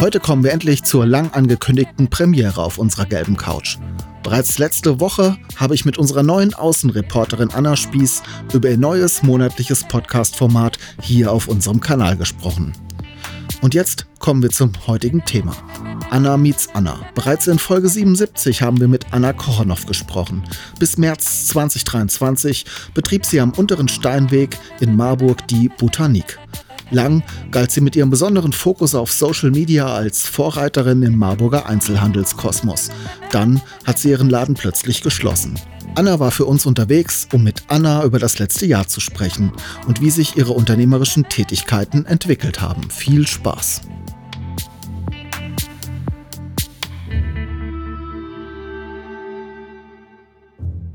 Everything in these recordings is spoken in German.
Heute kommen wir endlich zur lang angekündigten Premiere auf unserer gelben Couch. Bereits letzte Woche habe ich mit unserer neuen Außenreporterin Anna Spieß über ihr neues monatliches Podcast-Format hier auf unserem Kanal gesprochen. Und jetzt kommen wir zum heutigen Thema. Anna meets Anna. Bereits in Folge 77 haben wir mit Anna Kochonow gesprochen. Bis März 2023 betrieb sie am unteren Steinweg in Marburg die Botanik. Lang galt sie mit ihrem besonderen Fokus auf Social Media als Vorreiterin im Marburger Einzelhandelskosmos. Dann hat sie ihren Laden plötzlich geschlossen. Anna war für uns unterwegs, um mit Anna über das letzte Jahr zu sprechen und wie sich ihre unternehmerischen Tätigkeiten entwickelt haben. Viel Spaß!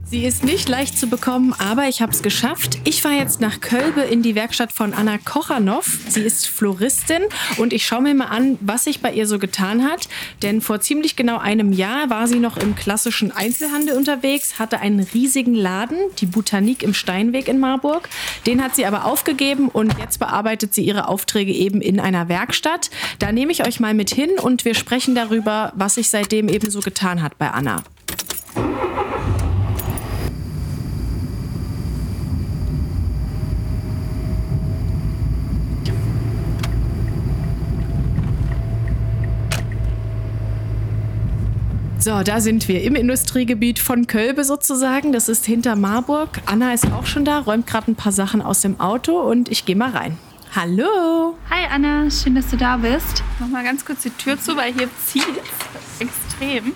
Sie ist nicht leicht zu bekommen, aber ich habe es geschafft. Ich fahre jetzt nach Kölbe in die Werkstatt von Anna Kochanow. Sie ist Floristin und ich schaue mir mal an, was sich bei ihr so getan hat. Denn vor ziemlich genau einem Jahr war sie noch im klassischen Einzelhandel unterwegs, hatte einen riesigen Laden, die Botanik im Steinweg in Marburg. Den hat sie aber aufgegeben und jetzt bearbeitet sie ihre Aufträge eben in einer Werkstatt. Da nehme ich euch mal mit hin und wir sprechen darüber, was sich seitdem eben so getan hat bei Anna. So, da sind wir im Industriegebiet von Kölbe sozusagen. Das ist hinter Marburg. Anna ist auch schon da, räumt gerade ein paar Sachen aus dem Auto und ich gehe mal rein. Hallo. Hi Anna, schön, dass du da bist. Mach mal ganz kurz die Tür zu, weil hier zieht extrem.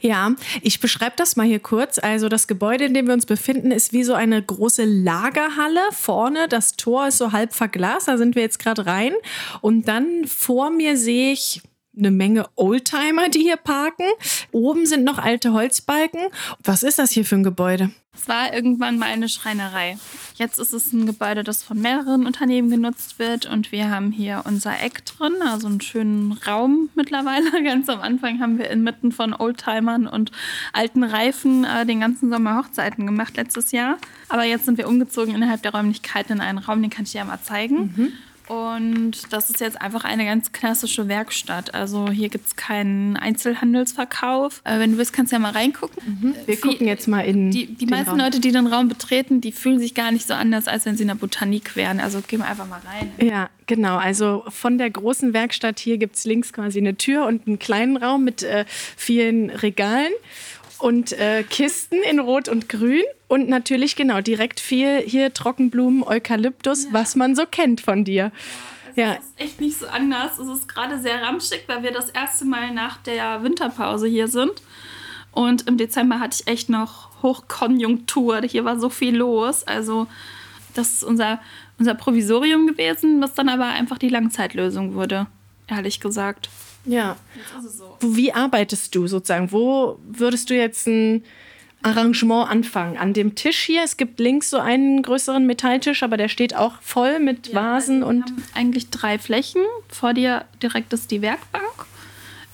Ja, ich beschreibe das mal hier kurz. Also das Gebäude, in dem wir uns befinden, ist wie so eine große Lagerhalle. Vorne das Tor ist so halb verglast, da sind wir jetzt gerade rein. Und dann vor mir sehe ich eine Menge Oldtimer, die hier parken. Oben sind noch alte Holzbalken. Was ist das hier für ein Gebäude? Es war irgendwann mal eine Schreinerei. Jetzt ist es ein Gebäude, das von mehreren Unternehmen genutzt wird und wir haben hier unser Eck drin, also einen schönen Raum mittlerweile. Ganz am Anfang haben wir inmitten von Oldtimern und alten Reifen äh, den ganzen Sommer Hochzeiten gemacht letztes Jahr. Aber jetzt sind wir umgezogen innerhalb der Räumlichkeiten in einen Raum, den kann ich dir ja mal zeigen. Mhm. Und das ist jetzt einfach eine ganz klassische Werkstatt. Also hier gibt es keinen Einzelhandelsverkauf. Äh, wenn du willst, kannst du ja mal reingucken. Mhm. Wir Wie, gucken jetzt mal in. Die, die meisten Raum. Leute, die den Raum betreten, die fühlen sich gar nicht so anders, als wenn sie in der Botanik wären. Also gehen wir einfach mal rein. Ja, genau. Also von der großen Werkstatt hier gibt es links quasi eine Tür und einen kleinen Raum mit äh, vielen Regalen und äh, Kisten in Rot und Grün. Und natürlich, genau, direkt viel hier Trockenblumen, Eukalyptus, ja. was man so kennt von dir. Es ja. ist echt nicht so anders. Es ist gerade sehr ramschig, weil wir das erste Mal nach der Winterpause hier sind. Und im Dezember hatte ich echt noch Hochkonjunktur. Hier war so viel los. Also, das ist unser, unser Provisorium gewesen, was dann aber einfach die Langzeitlösung wurde, ehrlich gesagt. Ja. So. Wie arbeitest du sozusagen? Wo würdest du jetzt ein Arrangement anfangen? An dem Tisch hier, es gibt links so einen größeren Metalltisch, aber der steht auch voll mit ja, Vasen also und. Wir haben eigentlich drei Flächen. Vor dir direkt ist die Werkbank.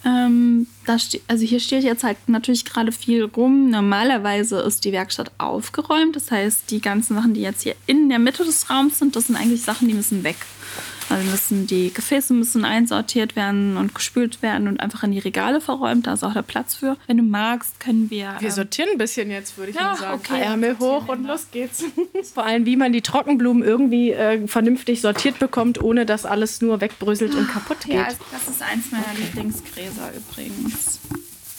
Ähm, also hier steht jetzt halt natürlich gerade viel rum. Normalerweise ist die Werkstatt aufgeräumt. Das heißt, die ganzen Sachen, die jetzt hier in der Mitte des Raums sind, das sind eigentlich Sachen, die müssen weg. Also müssen die Gefäße müssen einsortiert werden und gespült werden und einfach in die Regale verräumt. Da ist auch der Platz für. Wenn du magst, können wir. Wir ähm, sortieren ein bisschen jetzt, würde ich ja, mal sagen. Okay, Ärmel hoch und los geht's. Vor allem, wie man die Trockenblumen irgendwie äh, vernünftig sortiert bekommt, ohne dass alles nur wegbröselt und kaputt geht. Ja, das ist eins meiner Lieblingsgräser übrigens.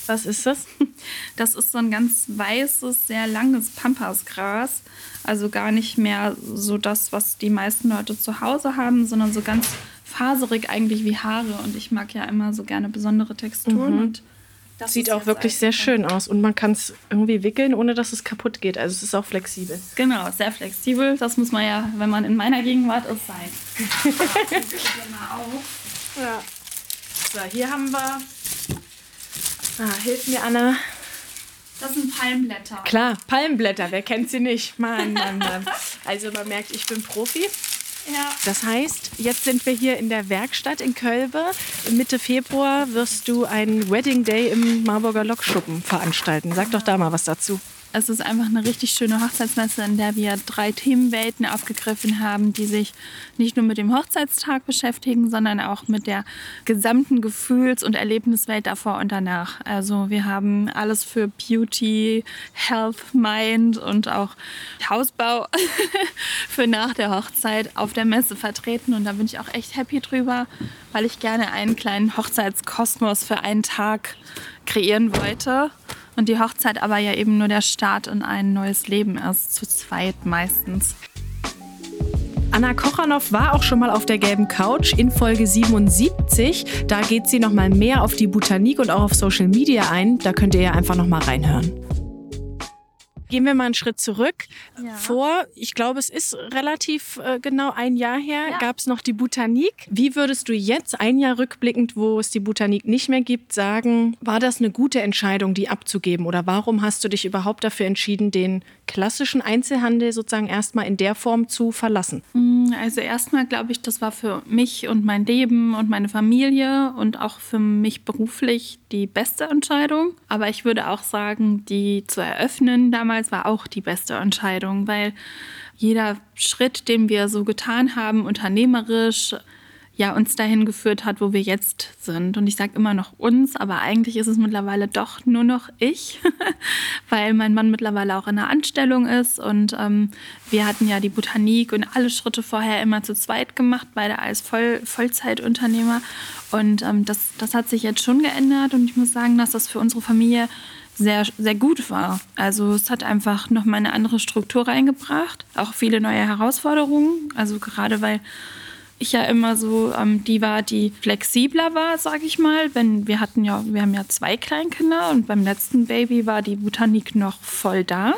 Was ist das? Das ist so ein ganz weißes, sehr langes Pampasgras. Also gar nicht mehr so das, was die meisten Leute zu Hause haben, sondern so ganz faserig eigentlich wie Haare. Und ich mag ja immer so gerne besondere Texturen. Mhm. Und das sieht auch wirklich sehr schön aus. Und man kann es irgendwie wickeln, ohne dass es kaputt geht. Also es ist auch flexibel. Genau, sehr flexibel. Das muss man ja, wenn man in meiner Gegenwart ist, sein. ja. So, hier haben wir Ah, hilf mir, Anna. Das sind Palmblätter. Klar, Palmblätter, wer kennt sie nicht? Mann, Mann, Mann. Also man merkt, ich bin Profi. Ja. Das heißt, jetzt sind wir hier in der Werkstatt in Kölbe. Mitte Februar wirst du einen Wedding Day im Marburger Lokschuppen veranstalten. Sag doch da mal was dazu. Es ist einfach eine richtig schöne Hochzeitsmesse, in der wir drei Themenwelten aufgegriffen haben, die sich nicht nur mit dem Hochzeitstag beschäftigen, sondern auch mit der gesamten Gefühls- und Erlebniswelt davor und danach. Also wir haben alles für Beauty, Health, Mind und auch Hausbau für nach der Hochzeit auf der Messe vertreten. Und da bin ich auch echt happy drüber, weil ich gerne einen kleinen Hochzeitskosmos für einen Tag kreieren wollte. Und die Hochzeit aber ja eben nur der Start in ein neues Leben ist, zu zweit meistens. Anna Kochanow war auch schon mal auf der gelben Couch in Folge 77. Da geht sie noch mal mehr auf die Botanik und auch auf Social Media ein. Da könnt ihr ja einfach noch mal reinhören. Gehen wir mal einen Schritt zurück. Ja. Vor, ich glaube, es ist relativ äh, genau ein Jahr her, Ja. gab es noch die Botanik. Wie würdest du jetzt, ein Jahr rückblickend, wo es die Botanik nicht mehr gibt, sagen, war das eine gute Entscheidung, die abzugeben? Oder warum hast du dich überhaupt dafür entschieden, den klassischen Einzelhandel sozusagen erstmal in der Form zu verlassen? Also erstmal glaube ich, das war für mich und mein Leben und meine Familie und auch für mich beruflich die beste Entscheidung. Aber ich würde auch sagen, die zu eröffnen damals war auch die beste Entscheidung, weil jeder Schritt, den wir so getan haben, unternehmerisch, ja, uns dahin geführt hat, wo wir jetzt sind. Und ich sage immer noch uns, aber eigentlich ist es mittlerweile doch nur noch ich, weil mein Mann mittlerweile auch in einer Anstellung ist. Und ähm, wir hatten ja die Botanik und alle Schritte vorher immer zu zweit gemacht, beide als Voll Vollzeitunternehmer. Und ähm, das, das hat sich jetzt schon geändert. Und ich muss sagen, dass das für unsere Familie sehr, sehr gut war. Also es hat einfach nochmal eine andere Struktur reingebracht, auch viele neue Herausforderungen. Also gerade weil ich ja immer so ähm, die war, die flexibler war, sage ich mal. Wenn wir hatten ja, wir haben ja zwei Kleinkinder und beim letzten Baby war die Botanik noch voll da.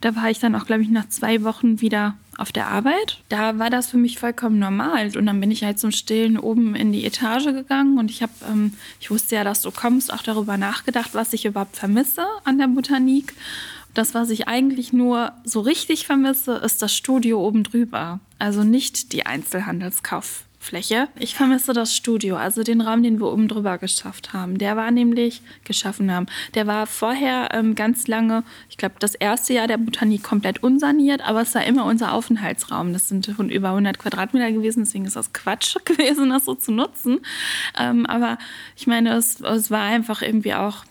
Da war ich dann auch, glaube ich, nach zwei Wochen wieder auf der Arbeit. Da war das für mich vollkommen normal. Und dann bin ich halt zum Stillen oben in die Etage gegangen und ich habe, ähm, ich wusste ja, dass du kommst, auch darüber nachgedacht, was ich überhaupt vermisse an der Botanik. Das, was ich eigentlich nur so richtig vermisse, ist das Studio oben drüber. Also nicht die Einzelhandelskauffläche. Ich vermisse das Studio, also den Raum, den wir oben drüber geschafft haben. Der war nämlich geschaffen haben. Der war vorher ähm, ganz lange, ich glaube, das erste Jahr der Botanik komplett unsaniert, aber es war immer unser Aufenthaltsraum. Das sind von über 100 Quadratmeter gewesen, deswegen ist das Quatsch gewesen, das so zu nutzen. Ähm, aber ich meine, es, es war einfach irgendwie auch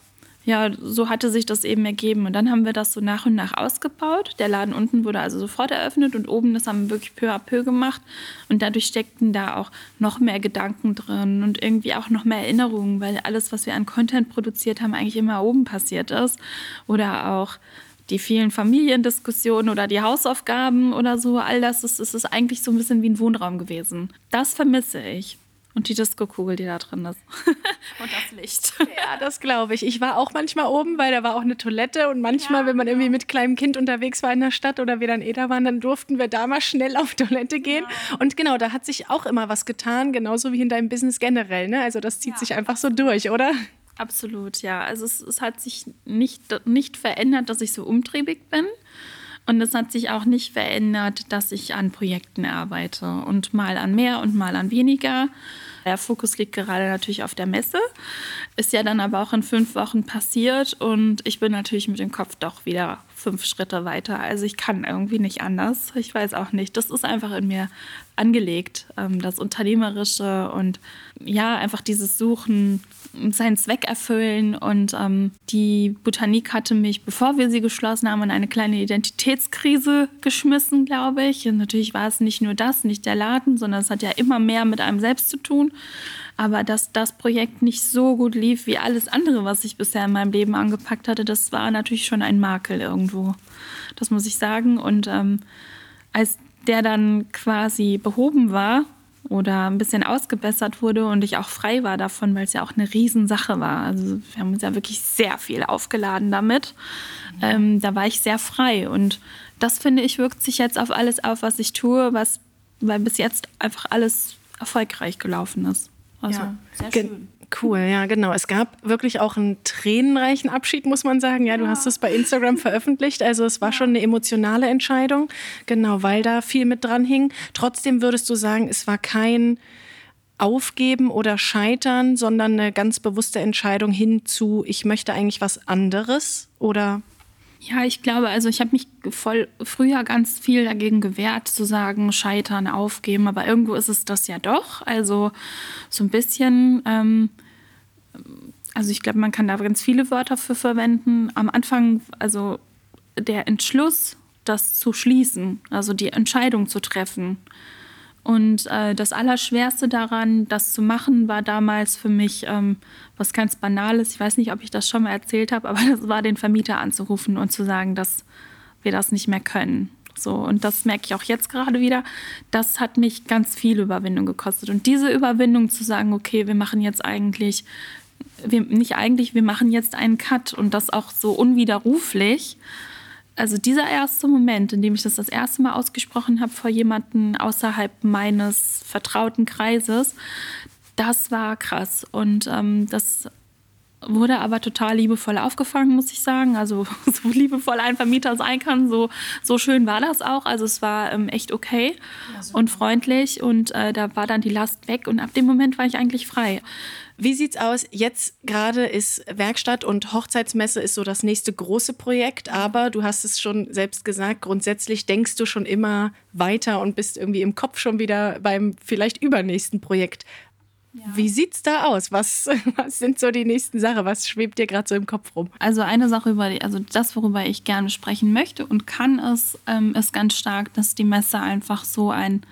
ja, so hatte sich das eben ergeben. Und dann haben wir das so nach und nach ausgebaut. Der Laden unten wurde also sofort eröffnet und oben, das haben wir wirklich peu à peu gemacht. Und dadurch steckten da auch noch mehr Gedanken drin und irgendwie auch noch mehr Erinnerungen, weil alles, was wir an Content produziert haben, eigentlich immer oben passiert ist. Oder auch die vielen Familiendiskussionen oder die Hausaufgaben oder so, all das ist, ist, ist eigentlich so ein bisschen wie ein Wohnraum gewesen. Das vermisse ich. Und die Disco-Kugel, die da drin ist. und das Licht. Ja, das glaube ich. Ich war auch manchmal oben, weil da war auch eine Toilette und manchmal, Ja, wenn man irgendwie genau. mit kleinem Kind unterwegs war in der Stadt oder wir dann eh da waren, dann durften wir da mal schnell auf Toilette gehen. Und genau, da hat sich auch immer was getan, genauso wie in deinem Business generell. Ne? Also das zieht Ja, sich einfach so durch, oder? Absolut, ja. Also es, es hat sich nicht, nicht verändert, dass ich so umtriebig bin. Und es hat sich auch nicht verändert, dass ich an Projekten arbeite und mal an mehr und mal an weniger. Der Fokus liegt gerade natürlich auf der Messe, ist ja dann aber auch in fünf Wochen passiert und ich bin natürlich mit dem Kopf doch wieder fünf Schritte weiter. Also ich kann irgendwie nicht anders. Ich weiß auch nicht. Das ist einfach in mir angelegt, ähm, das Unternehmerische und ja, einfach dieses Suchen, seinen Zweck erfüllen. Und ähm, die Botanik hatte mich, bevor wir sie geschlossen haben, in eine kleine Identitätskrise geschmissen, glaube ich. Und natürlich war es nicht nur das, nicht der Laden, sondern es hat ja immer mehr mit einem selbst zu tun. Aber dass das Projekt nicht so gut lief wie alles andere, was ich bisher in meinem Leben angepackt hatte, das war natürlich schon ein Makel irgendwo. Das muss ich sagen. Und ähm, als der dann quasi behoben war oder ein bisschen ausgebessert wurde und ich auch frei war davon, weil es ja auch eine Riesensache war. Also wir haben uns ja wirklich sehr viel aufgeladen damit. Ähm, da war ich sehr frei und das finde ich wirkt sich jetzt auf alles auf, was ich tue, was weil bis jetzt einfach alles erfolgreich gelaufen ist. Also Ja. sehr schön. Cool, ja, genau. Es gab wirklich auch einen tränenreichen Abschied, muss man sagen. Ja, du hast es bei Instagram veröffentlicht. Also es war schon eine emotionale Entscheidung, genau, weil da viel mit dran hing. Trotzdem würdest du sagen, es war kein Aufgeben oder Scheitern, sondern eine ganz bewusste Entscheidung hin zu, ich möchte eigentlich was anderes oder ja, ich glaube, also ich habe mich voll früher ganz viel dagegen gewehrt, zu sagen, scheitern, aufgeben, aber irgendwo ist es das ja doch. Also so ein bisschen, ähm, also ich glaube, man kann da ganz viele Wörter für verwenden. Am Anfang, also der Entschluss, das zu schließen, also die Entscheidung zu treffen, und äh, das Allerschwerste daran, das zu machen, war damals für mich ähm, was ganz Banales. Ich weiß nicht, ob ich das schon mal erzählt habe, aber das war den Vermieter anzurufen und zu sagen, dass wir das nicht mehr können. So, und das merke ich auch jetzt gerade wieder. Das hat mich ganz viel Überwindung gekostet. Und diese Überwindung zu sagen, okay, wir machen jetzt eigentlich, wir, nicht eigentlich, wir machen jetzt einen Cut und das auch so unwiderruflich also dieser erste Moment, in dem ich das das erste Mal ausgesprochen habe vor jemandem außerhalb meines vertrauten Kreises, das war krass. Und ähm, das wurde aber total liebevoll aufgefangen, muss ich sagen. Also so liebevoll ein Vermieter sein kann, so, so schön war das auch. Also es war ähm, echt okay ja, und freundlich und äh, da war dann die Last weg und ab dem Moment war ich eigentlich frei. Wie sieht's aus? Jetzt gerade ist Werkstatt und Hochzeitsmesse ist so das nächste große Projekt, aber du hast es schon selbst gesagt, grundsätzlich denkst du schon immer weiter und bist irgendwie im Kopf schon wieder beim vielleicht übernächsten Projekt. Ja. Wie sieht's da aus? Was, was sind so die nächsten Sachen? Was schwebt dir gerade so im Kopf rum? Also eine Sache über die, also das, worüber ich gerne sprechen möchte und kann, ist, ähm, ist ganz stark, dass die Messe einfach so ein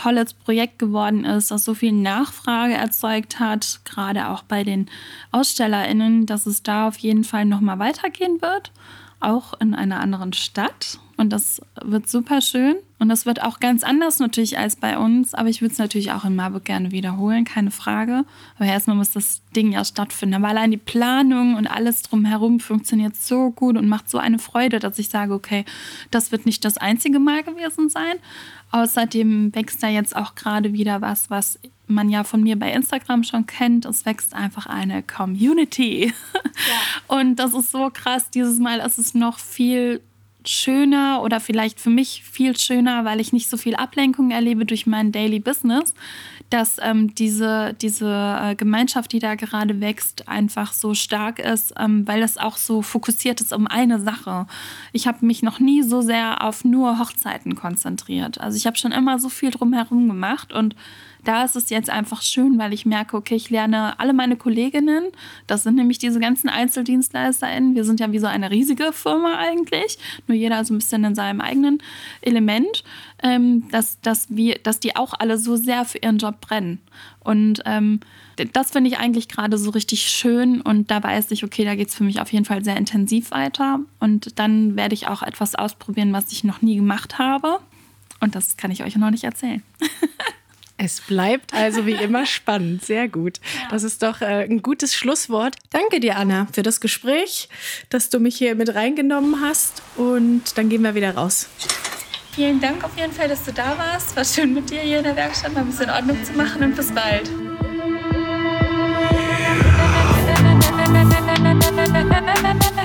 tolles Projekt geworden ist, das so viel Nachfrage erzeugt hat, gerade auch bei den AusstellerInnen, dass es da auf jeden Fall nochmal weitergehen wird, auch in einer anderen Stadt. Und das wird super schön. Und das wird auch ganz anders natürlich als bei uns. Aber ich würde es natürlich auch in Marburg gerne wiederholen, keine Frage. Aber erstmal muss das Ding ja stattfinden. Aber allein die Planung und alles drumherum funktioniert so gut und macht so eine Freude, dass ich sage, okay, das wird nicht das einzige Mal gewesen sein. Außerdem wächst da jetzt auch gerade wieder was, was man ja von mir bei Instagram schon kennt. Es wächst einfach eine Community. Ja. Und das ist so krass. Dieses Mal ist es noch viel schöner oder vielleicht für mich viel schöner, weil ich nicht so viel Ablenkung erlebe durch mein Daily Business, dass ähm, diese, diese äh, Gemeinschaft, die da gerade wächst, einfach so stark ist, ähm, weil das auch so fokussiert ist um eine Sache. Ich habe mich noch nie so sehr auf nur Hochzeiten konzentriert. Also ich habe schon immer so viel drumherum gemacht und da ist es jetzt einfach schön, weil ich merke, okay, ich lerne alle meine Kolleginnen. Das sind nämlich diese ganzen EinzeldienstleisterInnen. Wir sind ja wie so eine riesige Firma eigentlich. Nur jeder so ein bisschen in seinem eigenen Element. Ähm, dass, dass, wir, dass die auch alle so sehr für ihren Job brennen. Und ähm, das finde ich eigentlich gerade so richtig schön. Und da weiß ich, okay, da geht es für mich auf jeden Fall sehr intensiv weiter. Und dann werde ich auch etwas ausprobieren, was ich noch nie gemacht habe. Und das kann ich euch noch nicht erzählen. Es bleibt also wie immer spannend. Sehr gut. Das ist doch äh, ein gutes Schlusswort. Danke dir, Anna, für das Gespräch, dass du mich hier mit reingenommen hast. Und dann gehen wir wieder raus. Vielen Dank auf jeden Fall, dass du da warst. War schön mit dir hier in der Werkstatt mal ein bisschen Ordnung zu machen und bis bald.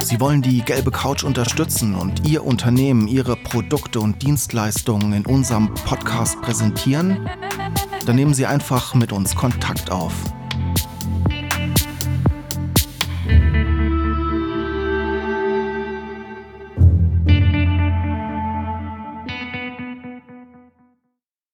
Sie wollen die gelbe Couch unterstützen und Ihr Unternehmen, Ihre Produkte und Dienstleistungen in unserem Podcast präsentieren? Dann nehmen Sie einfach mit uns Kontakt auf.